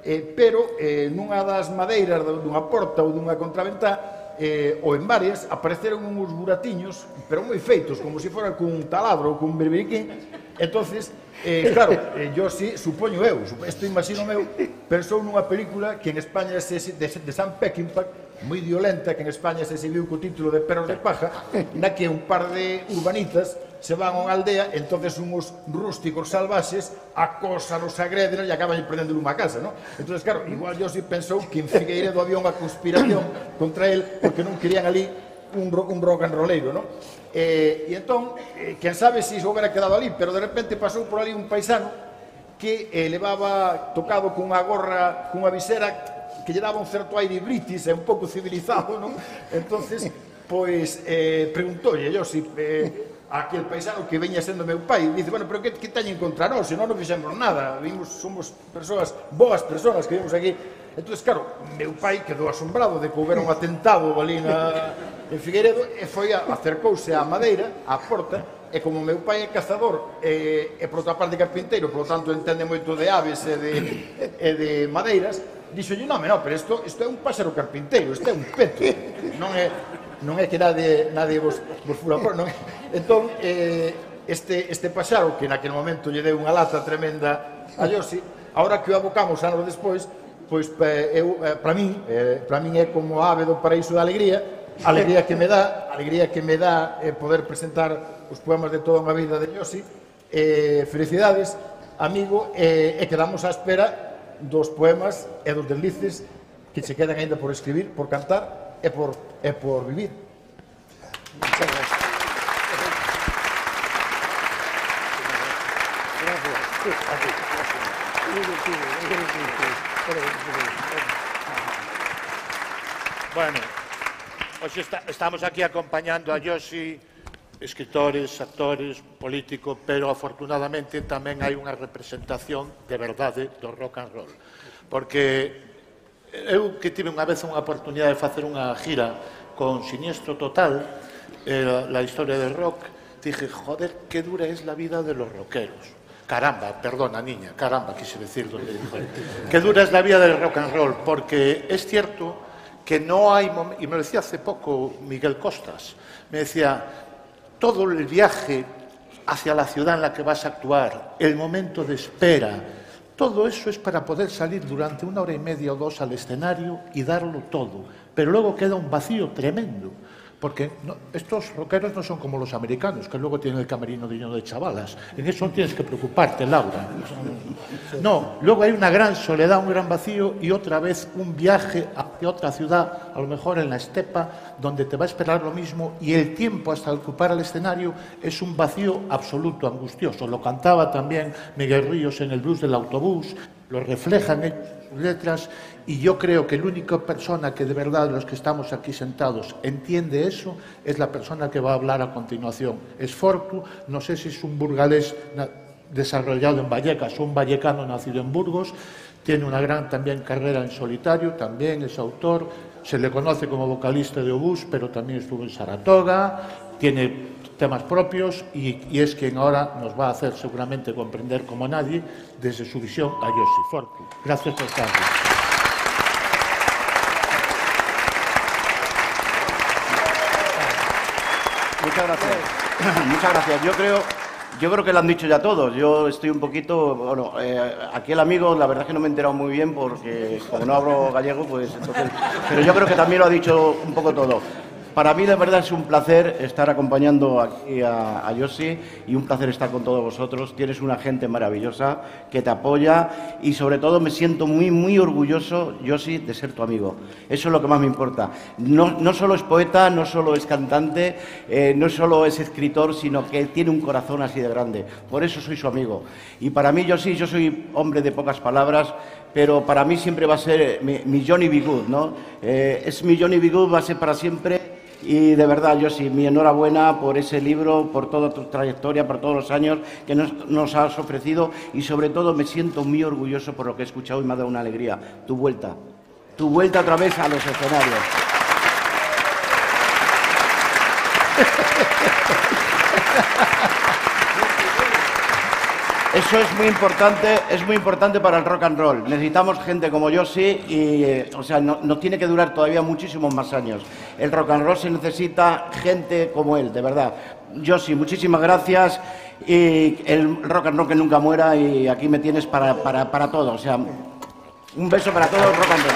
eh, pero eh, nunha das madeiras dunha porta ou dunha contraventá eh, ou en varias, apareceron uns buratiños, pero moi feitos, como se si fora cun taladro ou cun berberiquín, entonces eh, claro, eh, yo sí, supoño eu, isto imagino meu, pensou nunha película que en España se, de, de San Peckinpah, moi violenta, que en España se exhibiu co título de Perros de Paja, na que un par de urbanitas se van a unha aldea, entonces unhos rústicos salvaxes acosan os agreden e acaban prendendo unha casa, non? Entonces, claro, igual Josip pensou que en Figueiredo había unha conspiración contra él porque non querían ali un, ro un rock and rollero, non? Eh, e entón, eh, quen sabe se si iso houbera quedado ali, pero de repente pasou por ali un paisano que eh, levaba tocado cunha gorra, cunha visera que lle daba un certo aire britis e un pouco civilizado, non? Entonces, pois eh, preguntoulle, Josip, eh, aquel paisano que veña sendo meu pai dice, bueno, pero que, que teñen contra nós? Se non, non fixemos nada, vimos, somos persoas, boas persoas que vimos aquí. Entón, claro, meu pai quedou asombrado de que houbera un atentado ali na, en Figueiredo e foi a, acercouse á madeira, á porta, e como meu pai é cazador e, e por outra parte carpinteiro, polo tanto entende moito de aves e de, e de madeiras, dixolle, non, non, pero isto, isto é un páxaro carpinteiro, isto é un peto, non é, non é que nadie, nadie vos, vos fura por, non é? Entón, eh, este, este paxaro, que naquele momento lle deu unha lata tremenda a Yossi, ahora que o abocamos anos despois, pois pa, eu, eh, para min, eh, para min é como a ave do paraíso da alegría, a alegría que me dá, a alegría que me dá é poder presentar os poemas de toda unha vida de Yossi, eh, felicidades, amigo, eh, e quedamos á espera dos poemas e dos deslices que se quedan aínda por escribir, por cantar, é por, é por vivir. Muchas gracias. Bueno, hoxe está, estamos aquí acompañando a Yoshi, escritores, actores, político, pero afortunadamente tamén hai unha representación de verdade do rock and roll. Porque Eu que tive unha vez unha oportunidade de facer unha gira con Siniestro Total, eh, la historia del rock, dije, joder, qué dura es la vida de los rockeros. Caramba, perdona niña, caramba, quise decir. qué dura es la vida del rock and roll, porque es cierto que no hay... Y me lo decía hace poco Miguel Costas, me decía, todo el viaje hacia la ciudad en la que vas a actuar, el momento de espera, Todo eso es para poder salir durante una hora y media o dos al escenario y darlo todo. Pero luego queda un vacío tremendo. Porque estos rockeros no son como los americanos, que luego tienen el camerino lleno de chavalas. En eso no tienes que preocuparte, Laura. No, luego hay una gran soledad, un gran vacío y otra vez un viaje hacia otra ciudad, a lo mejor en la estepa, donde te va a esperar lo mismo y el tiempo hasta ocupar el escenario es un vacío absoluto, angustioso. Lo cantaba también Miguel Ríos en el blues del autobús, lo reflejan en sus letras y yo creo que la única persona que de verdad los que estamos aquí sentados entiende eso es la persona que va a hablar a continuación. Es Fortu, no sé si es un burgalés desarrollado en Vallecas o un vallecano nacido en Burgos, tiene una gran también carrera en solitario, también es autor, se le conoce como vocalista de Obús, pero también estuvo en Saratoga, tiene temas propios y, es quien ahora nos va a hacer seguramente comprender como nadie desde su visión a Yossi Fortu. Gracias por estar aquí. Muchas gracias. Muchas gracias. Yo creo, yo creo que lo han dicho ya todos. Yo estoy un poquito, bueno, eh, aquí el amigo, la verdad es que no me he enterado muy bien porque como no hablo gallego, pues entonces, pero yo creo que también lo ha dicho un poco todo. Para mí, de verdad, es un placer estar acompañando aquí a, a Yossi y un placer estar con todos vosotros. Tienes una gente maravillosa que te apoya y, sobre todo, me siento muy, muy orgulloso, Yossi, de ser tu amigo. Eso es lo que más me importa. No, solo es poeta, no solo es cantante, eh, no solo es escritor, sino que tiene un corazón así de grande. Por eso soy su amigo. Y para mí, Yossi, yo soy hombre de pocas palabras, pero para mí siempre va a ser mi, Johnny B. ¿no? Eh, es mi Johnny B. Va a ser para siempre y de verdad, yo sí, mi enhorabuena por ese libro, por toda tu trayectoria, por todos los años que nos, has ofrecido y sobre todo me siento muy orgulloso por lo que he escuchado y me ha dado una alegría. Tu vuelta, tu vuelta otra vez a los escenarios. Eso es muy importante, es muy importante para el rock and roll. Necesitamos gente como yo sí y, eh, o sea, no, no, tiene que durar todavía muchísimos más años. El rock and roll se necesita gente como él, de verdad. Yo sí, muchísimas gracias y el rock and roll que nunca muera y aquí me tienes para, para, para todo. O sea, un beso para todos, rock and roll.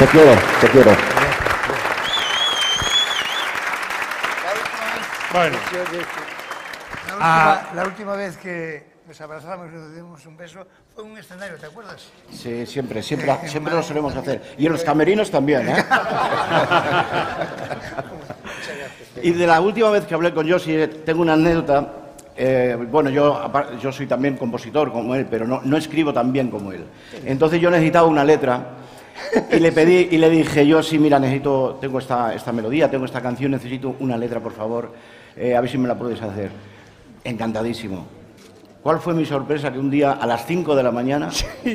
Te quiero, te quiero. Bueno. La última, Ah. la última vez que nos abrazamos y nos dimos un beso fue en un escenario, ¿te acuerdas? Sí, siempre, siempre, siempre lo solemos hacer. Y en los camerinos también, ¿eh? y de la última vez que hablé con Josi, eh, tengo una anécdota. Eh, bueno, yo, yo soy también compositor como él, pero no, no escribo tan bien como él. Entonces yo necesitaba una letra y le pedí y le dije, yo sí, mira, necesito, tengo esta, esta melodía, tengo esta canción, necesito una letra, por favor, eh, a ver si me la puedes hacer. Encantadísimo. ¿Cuál fue mi sorpresa? Que un día a las 5 de la mañana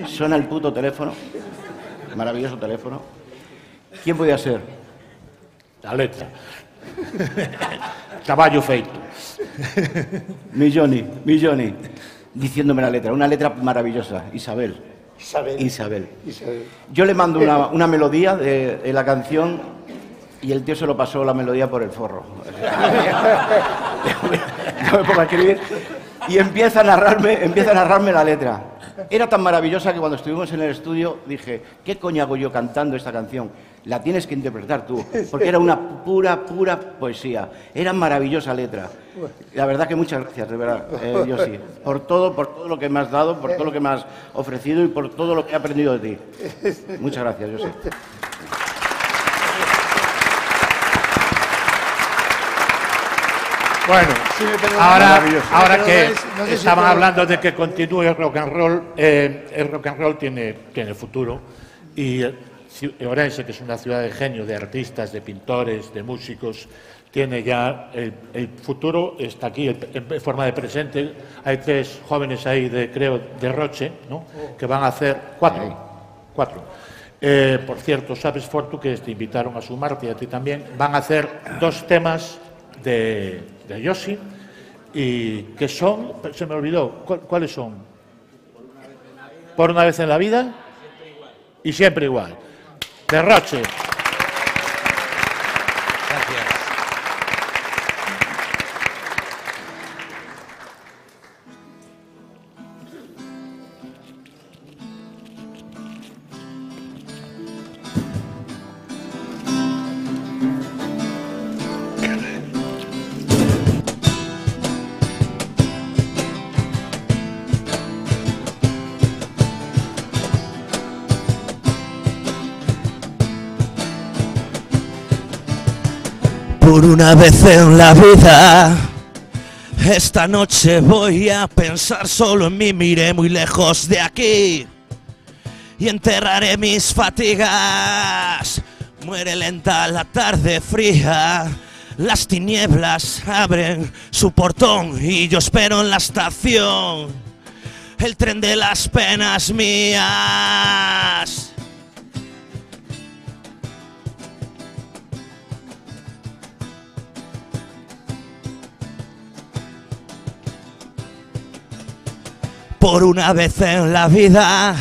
suena el puto teléfono, maravilloso teléfono. ¿Quién podía ser? La letra. Caballo feito. Mi Johnny, mi Johnny, diciéndome la letra, una letra maravillosa, Isabel. Isabel. Isabel. Isabel. Yo le mando una, una melodía de, de la canción y el tío se lo pasó la melodía por el forro. Yo me pongo a escribir y empieza a narrarme, empieza a narrarme la letra. Era tan maravillosa que cuando estuvimos en el estudio dije, ¿qué coño hago yo cantando esta canción? La tienes que interpretar tú, porque era una pura, pura poesía. Era maravillosa letra. La verdad que muchas gracias, de verdad, eh, Yossi, por todo, por todo lo que me has dado, por todo lo que me has ofrecido y por todo lo que he aprendido de ti. Muchas gracias, Yossi. Bueno, Sí, ahora, ahora que no es- no sé si estaban puedo- hablando de que continúe el rock and roll, eh, el rock and roll tiene, tiene futuro y eh, Orense, que es una ciudad de genio, de artistas, de pintores, de músicos, tiene ya el, el futuro está aquí el- en forma de presente. Hay tres jóvenes ahí de creo de Roche, ¿no? Que van a hacer cuatro, cuatro. Eh, por cierto, sabes Fortu que te invitaron a sumarte y a ti también. Van a hacer dos temas de, de Yoshi y que son, se me olvidó, ¿cu- ¿cuáles son? Por una vez en la vida y siempre igual. De Por una vez en la vida, esta noche voy a pensar solo en mí, miré muy lejos de aquí y enterraré mis fatigas. Muere lenta la tarde fría, las tinieblas abren su portón y yo espero en la estación el tren de las penas mías. Por una vez en la vida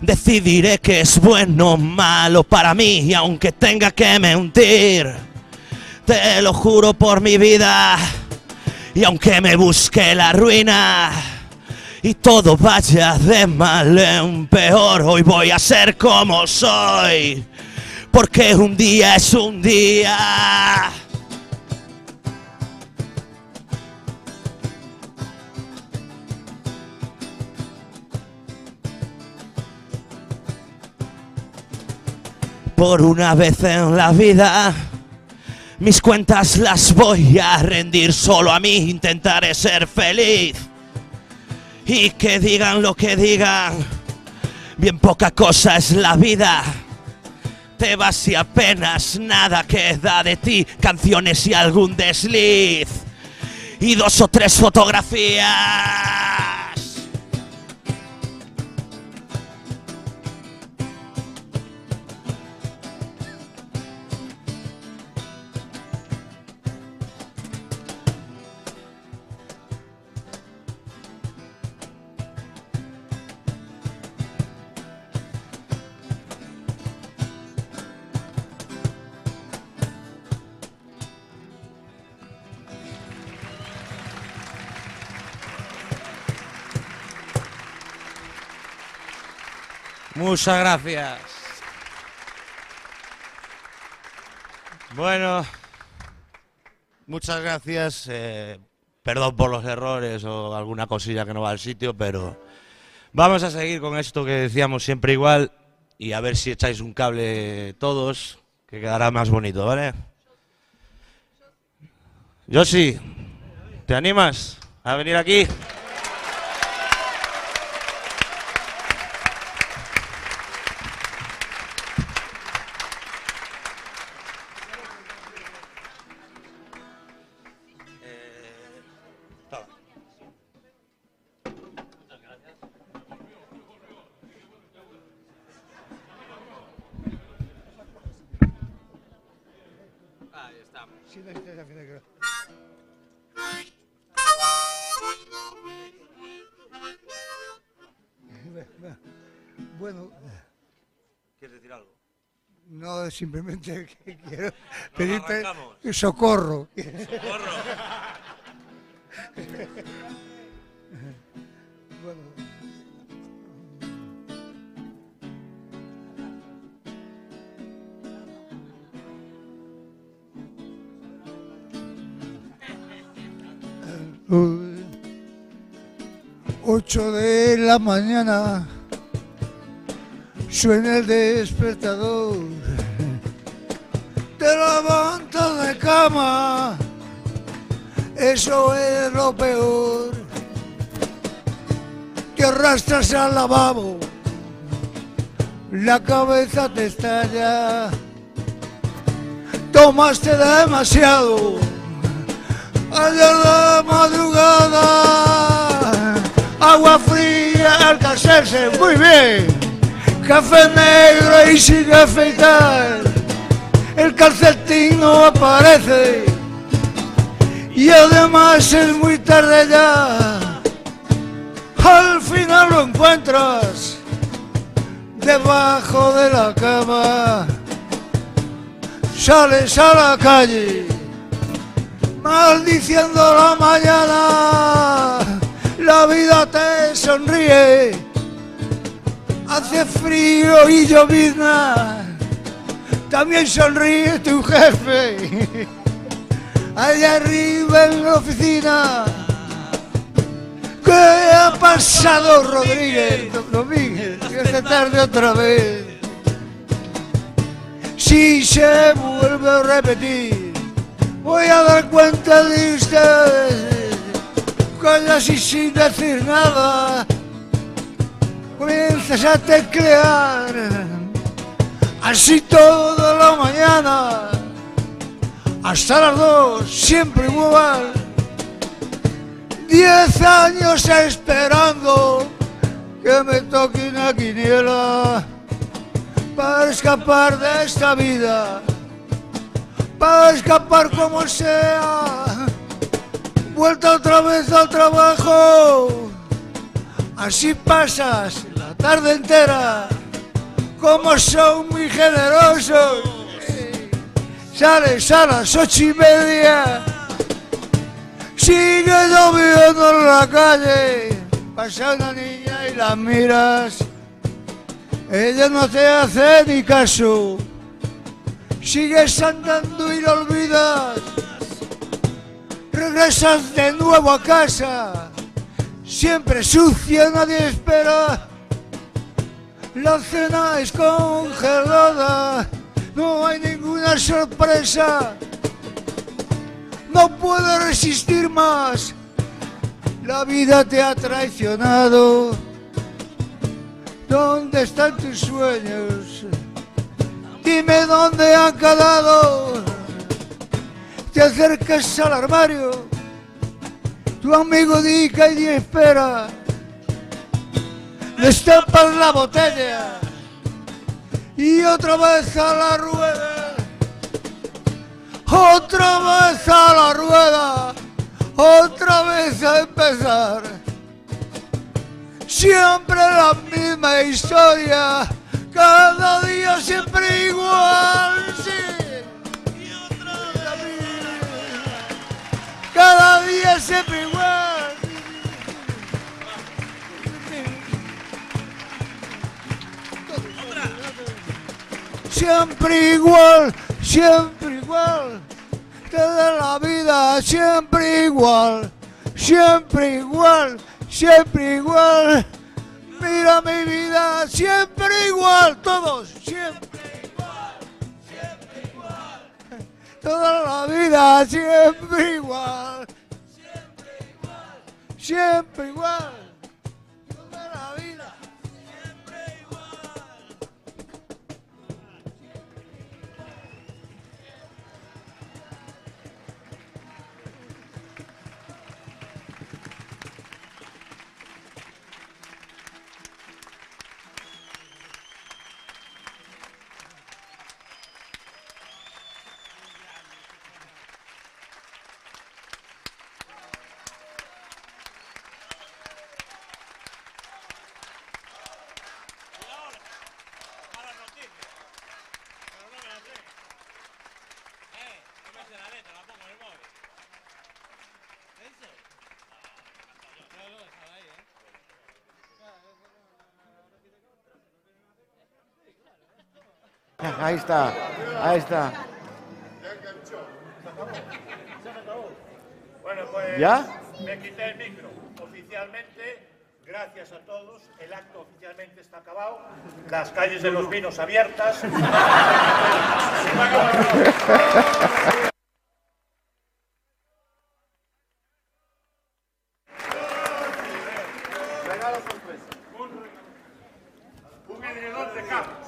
decidiré que es bueno o malo para mí y aunque tenga que mentir, te lo juro por mi vida y aunque me busque la ruina y todo vaya de mal en peor, hoy voy a ser como soy, porque un día es un día. Por una vez en la vida, mis cuentas las voy a rendir solo a mí, intentaré ser feliz. Y que digan lo que digan, bien poca cosa es la vida. Te vas y apenas nada queda de ti, canciones y algún desliz. Y dos o tres fotografías. Muchas gracias. Bueno, Muchas gracias. eh, perdón por los errores o alguna cosilla que no va al sitio, pero vamos a seguir con esto que decíamos siempre igual y a ver si echáis un cable todos, que quedará más bonito, ¿vale? Yo sí. ¿Te animas a venir aquí? Bueno, ¿Quieres decir algo? no simplemente que quiero pedirte arrancamos. socorro. Bueno, de la mañana suena el despertador. Te levantas de cama, eso es lo peor. Te arrastras al lavabo, la cabeza te estalla. Tomaste demasiado ayer de madrugada. Agua fría, al casarse, muy bien. Café negro y sin afeitar. El calcetín no aparece. Y además es muy tarde ya. Al final lo encuentras debajo de la cama. Sales a la calle maldiciendo la mañana, la vida te sonríe, hace frío y llovizna, también sonríe tu jefe, allá arriba en la oficina. ¿Qué ha pasado, Rodríguez? Domínguez, que esta tarde otra vez. Si se vuelve a repetir, voy a dar cuenta de ustedes, casi sin decir nada. Comienzas a teclear, así toda la mañana, hasta las dos, siempre igual. Diez años esperando que me toque una quiniela para escapar de esta vida para escapar como sea. Vuelta otra vez al trabajo. Así pasas la tarde entera. Como son muy generosos. Sales a las ocho y media. Sigue lloviendo en la calle. Pasa una niña y la miras. Ella no te hace ni caso sigues andando y lo olvidas. Regresas de nuevo a casa, siempre sucia, nadie espera. La cena es congelada, no hay ninguna sorpresa. No puedes resistir más, la vida te ha traicionado. ¿Dónde están tus sueños? Dime dónde han calado. Te acercas al armario. Tu amigo di que allí espera. Destapas la botella. Y otra vez a la rueda. Otra vez a la rueda. Otra vez a empezar. Siempre la misma historia cada día siempre igual. Cada día siempre igual. Siempre igual, siempre igual. queda la vida siempre igual, siempre igual, siempre igual. Mira mi vida siempre igual, todos, siempre Toda la vida siempre igual, siempre igual, siempre igual. Ahí está, ahí está. Bueno, pues ¿Ya? me quité el micro. Oficialmente, gracias a todos, el acto oficialmente está acabado. Las calles de los vinos abiertas. Un edredón de camas.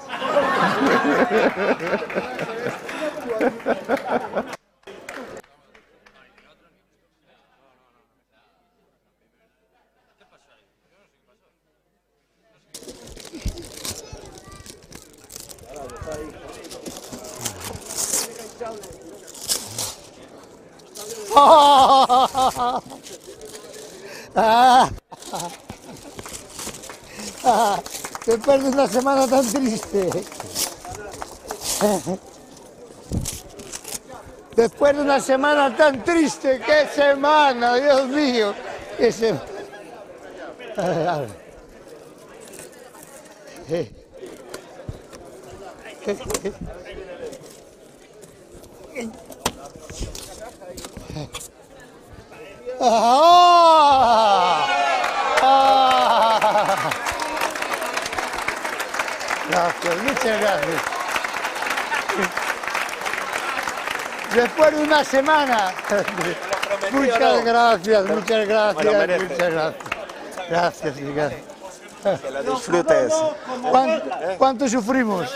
Ah, ah, después de una semana tan triste. Después de una semana tan triste, qué semana, Dios mío, qué semana. ¡Ah! Muchas gracias. Después de una semana. Muchas gracias, muchas gracias, muchas gracias. Gracias, gracias. Que lo disfrutes. ¿Cuánto, cuánto sufrimos?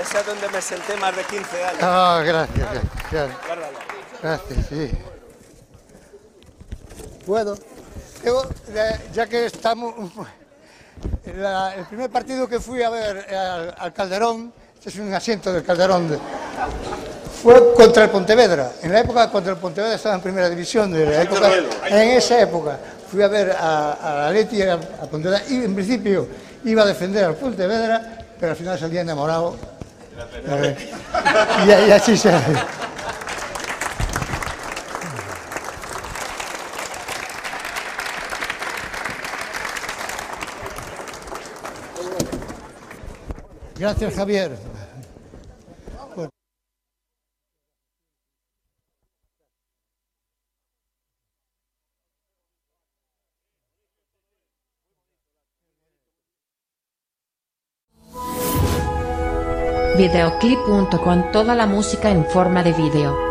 Esa es donde me senté más de 15 años. Ah, gracias, gracias. Sí. ¿Puedo? Yo, ya- que estamos... la- el primer partido que fui a ver al, al Calderón, este es un asiento del Calderón, de- fue contra el Pontevedra. En la época contra el Pontevedra estaba en primera división. De la época, en esa época fui a ver a, a la Leti y a, a Pontevedra y en principio iba a defender al Pontevedra, pero al final salía enamorado. Eh, y, y así se... Gracias, Javier. Videoclip.com toda la música en forma de vídeo.